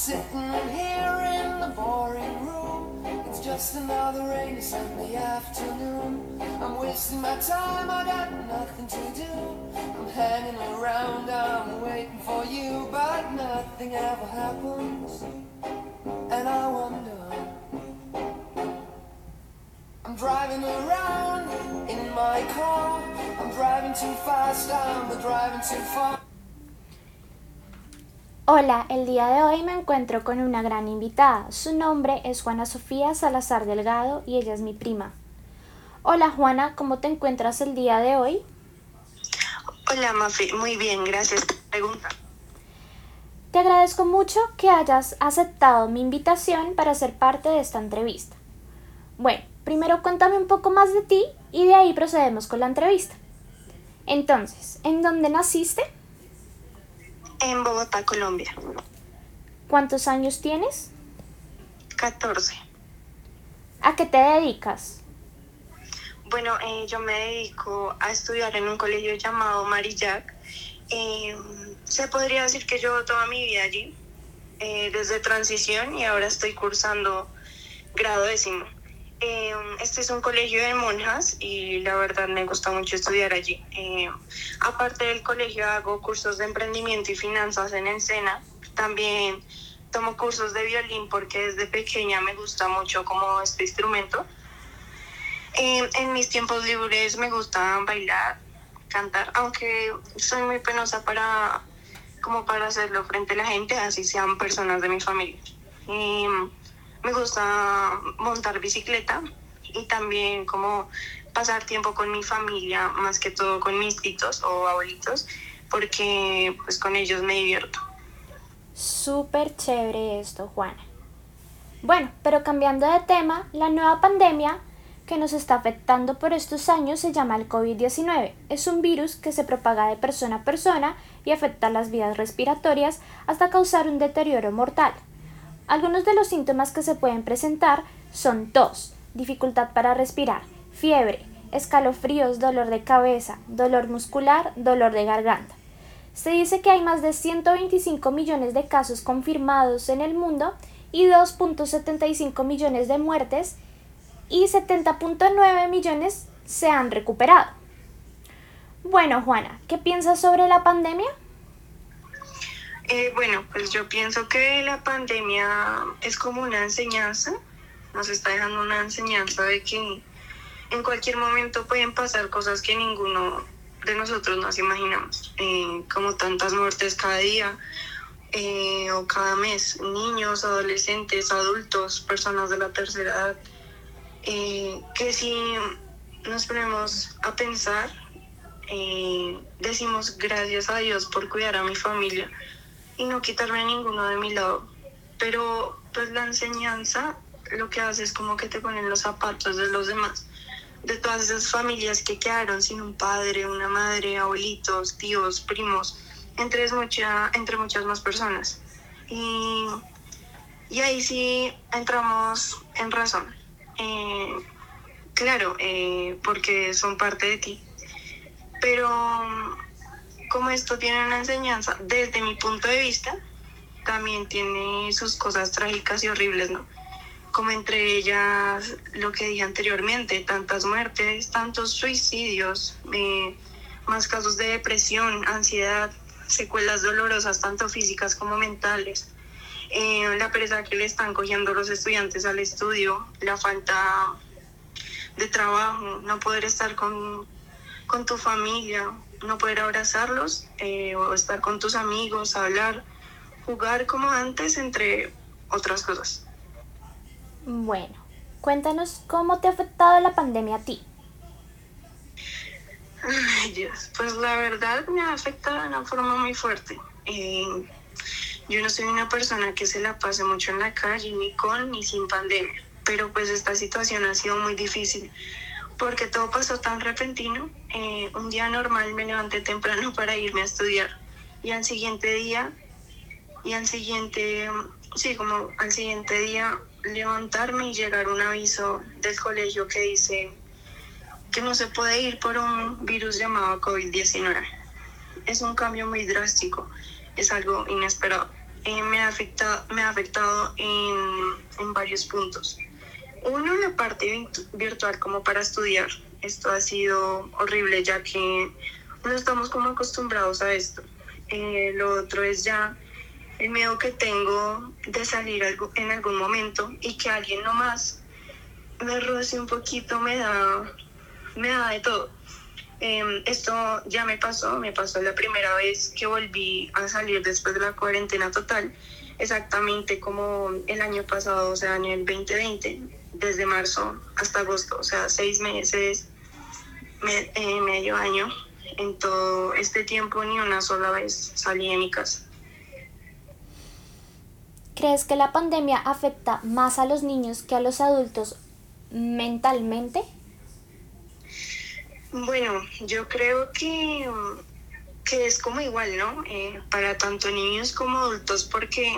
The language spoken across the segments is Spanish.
sitting here in the boring room. It's just another rainy Sunday afternoon. I'm wasting my time, I got nothing to do. I'm hanging around, I'm waiting for you, but nothing ever happens. And I wonder. I'm driving around in my car. I'm driving too fast, I'm driving too far. Hola, el día de hoy me encuentro con una gran invitada. Su nombre es Juana Sofía Salazar Delgado y ella es mi prima. Hola Juana, ¿cómo te encuentras el día de hoy? Hola Mafi, muy bien, gracias por pregunta. Te agradezco mucho que hayas aceptado mi invitación para ser parte de esta entrevista. Bueno, primero cuéntame un poco más de ti y de ahí procedemos con la entrevista. Entonces, ¿en dónde naciste? En Bogotá, Colombia. ¿Cuántos años tienes? 14. ¿A qué te dedicas? Bueno, eh, yo me dedico a estudiar en un colegio llamado Marillac. Eh, se podría decir que yo toda mi vida allí, eh, desde transición y ahora estoy cursando grado décimo. Eh, este es un colegio de monjas y la verdad me gusta mucho estudiar allí. Eh, aparte del colegio hago cursos de emprendimiento y finanzas en el SENA. También tomo cursos de violín porque desde pequeña me gusta mucho como este instrumento. Eh, en mis tiempos libres me gusta bailar, cantar, aunque soy muy penosa para como para hacerlo frente a la gente, así sean personas de mi familia. Me gusta montar bicicleta y también como pasar tiempo con mi familia, más que todo con mis titos o abuelitos, porque pues con ellos me divierto. Súper chévere esto, Juana. Bueno, pero cambiando de tema, la nueva pandemia que nos está afectando por estos años se llama el COVID-19. Es un virus que se propaga de persona a persona y afecta las vías respiratorias hasta causar un deterioro mortal. Algunos de los síntomas que se pueden presentar son tos, dificultad para respirar, fiebre, escalofríos, dolor de cabeza, dolor muscular, dolor de garganta. Se dice que hay más de 125 millones de casos confirmados en el mundo y 2.75 millones de muertes y 70.9 millones se han recuperado. Bueno, Juana, ¿qué piensas sobre la pandemia? Eh, bueno, pues yo pienso que la pandemia es como una enseñanza, nos está dejando una enseñanza de que en cualquier momento pueden pasar cosas que ninguno de nosotros nos imaginamos, eh, como tantas muertes cada día eh, o cada mes, niños, adolescentes, adultos, personas de la tercera edad, que si nos ponemos a pensar, decimos gracias a Dios por cuidar a mi familia, y no quitarme ninguno de mi lado. Pero pues la enseñanza lo que hace es como que te ponen los zapatos de los demás, de todas esas familias que quedaron sin un padre, una madre, abuelitos, tíos, primos, entre, entre muchas más personas. Y, y ahí sí entramos en razón. Eh, claro, eh, porque son parte de ti. Pero como esto tiene una enseñanza, desde mi punto de vista, también tiene sus cosas trágicas y horribles, ¿no? Como entre ellas lo que dije anteriormente, tantas muertes, tantos suicidios, eh, más casos de depresión, ansiedad, secuelas dolorosas, tanto físicas como mentales, eh, la pereza que le están cogiendo los estudiantes al estudio, la falta de trabajo, no poder estar con, con tu familia, no poder abrazarlos eh, o estar con tus amigos, hablar, jugar como antes, entre otras cosas. Bueno, cuéntanos cómo te ha afectado la pandemia a ti. Ay, Dios, pues la verdad me ha afectado de una forma muy fuerte. Eh, yo no soy una persona que se la pase mucho en la calle, ni con ni sin pandemia, pero pues esta situación ha sido muy difícil porque todo pasó tan repentino. Eh, un día normal me levanté temprano para irme a estudiar y al siguiente día, y al siguiente, sí, como al siguiente día levantarme y llegar un aviso del colegio que dice que no se puede ir por un virus llamado COVID-19. Es un cambio muy drástico, es algo inesperado. eh, me, ha afectado, me ha afectado en, en varios puntos. Uno, la parte virtual como para estudiar. Esto ha sido horrible ya que no estamos como acostumbrados a esto. Eh, lo otro es ya el miedo que tengo de salir en algún momento y que alguien nomás me roce un poquito me da, me da de todo. Em, esto ya me pasó, me pasó la primera vez que volví a salir después de la cuarentena total, exactamente como el año pasado, o sea, en el 2020, desde marzo hasta agosto, o sea, seis meses, eh, medio año. En todo este tiempo ni una sola vez salí de mi casa. ¿Crees que la pandemia afecta más a los niños que a los adultos mentalmente? Bueno, yo creo que, que es como igual, ¿no? Eh, para tanto niños como adultos, porque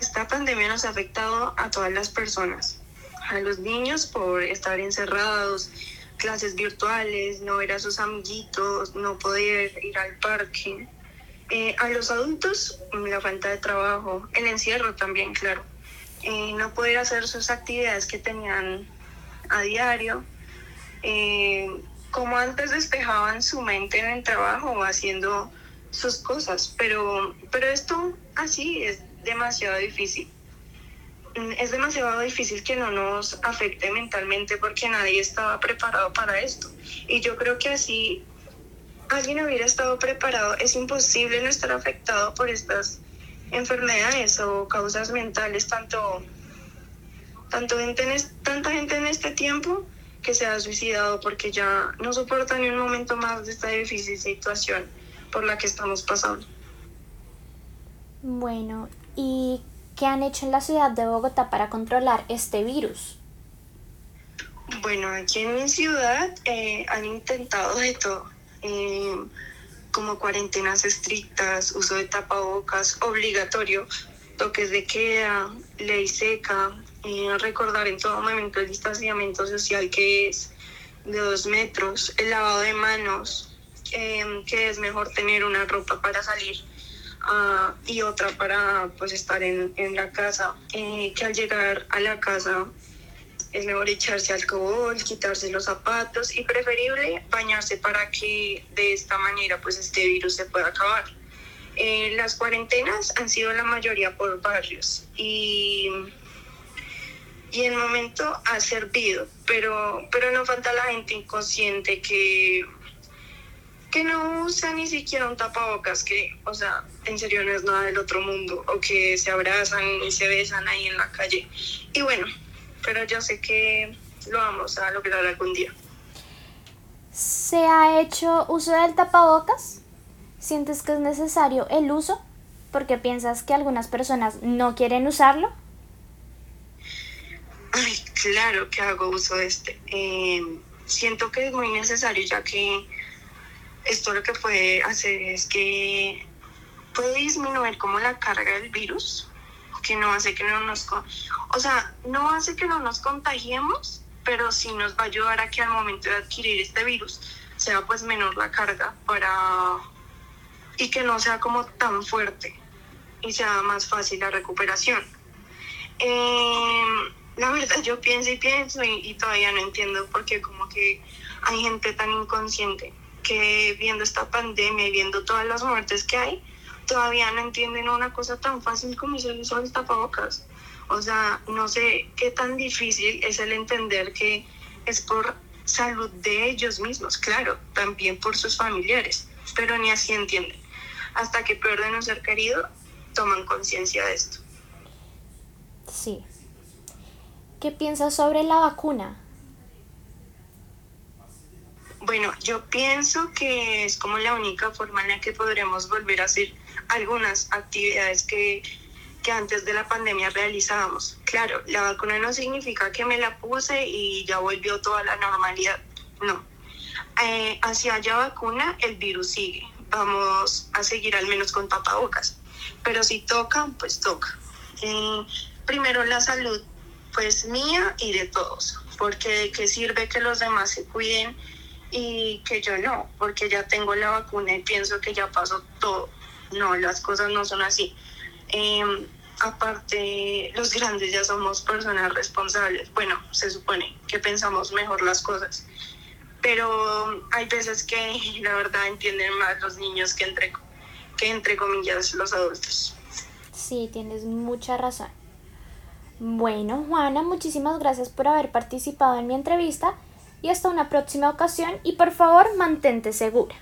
esta pandemia nos ha afectado a todas las personas. A los niños por estar encerrados, clases virtuales, no ver a sus amiguitos, no poder ir al parque. Eh, a los adultos, la falta de trabajo, el encierro también, claro. Eh, no poder hacer sus actividades que tenían a diario. Eh, como antes despejaban su mente en el trabajo haciendo sus cosas, pero, pero esto así es demasiado difícil. Mm, es demasiado difícil que no nos afecte mentalmente porque nadie estaba preparado para esto. Y yo creo que así alguien hubiera estado preparado, es imposible no estar afectado por estas enfermedades o causas mentales, tanto, tanto gente tanta gente en este tiempo que se ha suicidado porque ya no soporta ni un momento más de esta difícil situación por la que estamos pasando. Bueno, ¿y qué han hecho en la ciudad de Bogotá para controlar este virus? Bueno, aquí en mi ciudad eh, han intentado de todo, eh, como cuarentenas estrictas, uso de tapabocas obligatorio, toques de queda, ley seca, recordar en todo momento el distanciamiento social que es de dos metros, el lavado de manos, em, que es mejor tener una ropa para salir ah, y otra para pues estar en, en la casa, eh, que al llegar a la casa es mejor echarse alcohol, quitarse los zapatos y preferible bañarse para que de esta manera pues este virus se pueda acabar. Eh, las cuarentenas han sido la mayoría por barrios y y el momento ha servido, pero, pero no falta la gente inconsciente que, que no usa ni siquiera un tapabocas, que, o sea, en serio no es nada del otro mundo, o que se abrazan y se besan ahí en la calle. Y bueno, pero yo sé que lo vamos a lograr algún día. ¿Se ha hecho uso del tapabocas? ¿Sientes que es necesario el uso? Porque piensas que algunas personas no quieren usarlo. Ay, claro que hago uso de este. Eh, siento que es muy necesario ya que esto lo que puede hacer es que puede disminuir como la carga del virus, que no hace que no nos... O sea, no hace que no nos contagiemos, pero sí nos va a ayudar a que al momento de adquirir este virus sea pues menor la carga para... y que no sea como tan fuerte y sea más fácil la recuperación. Eh, la verdad yo pienso y pienso y, todavía no entiendo por qué como que hay gente tan inconsciente que viendo esta pandemia y viendo todas las muertes que hay, todavía no entienden una cosa tan fácil como es el uso del tapabocas. O sea, no sé qué tan difícil es el entender que es por salud de ellos mismos, claro, también por sus familiares, pero ni así entienden. Hasta que pierden un ser querido, toman conciencia de esto. Sí, ¿Qué piensas sobre la vacuna? Bueno, yo pienso que es como la única forma en la que podremos volver a hacer algunas actividades que, que antes de la pandemia realizábamos. Claro, la vacuna no significa que me la puse y ya volvió toda la normalidad. No. Eh, hacia allá vacuna, el virus sigue. Vamos a seguir al menos con tapabocas. Pero si toca, pues toca. Eh, primero la salud pues mía y de todos, porque qué sirve que los demás se cuiden y que yo no, porque ya tengo la vacuna y pienso que ya pasó todo. No, las cosas no son así. Em, aparte, los grandes ya somos personas responsables. Bueno, se supone que pensamos mejor las cosas. Pero hay veces que la verdad entienden más los niños que entre, que entre comillas los adultos. Sí, tienes mucha razón. Bueno, Juana, muchísimas gracias por haber participado en mi entrevista y hasta una próxima ocasión y por favor mantente segura.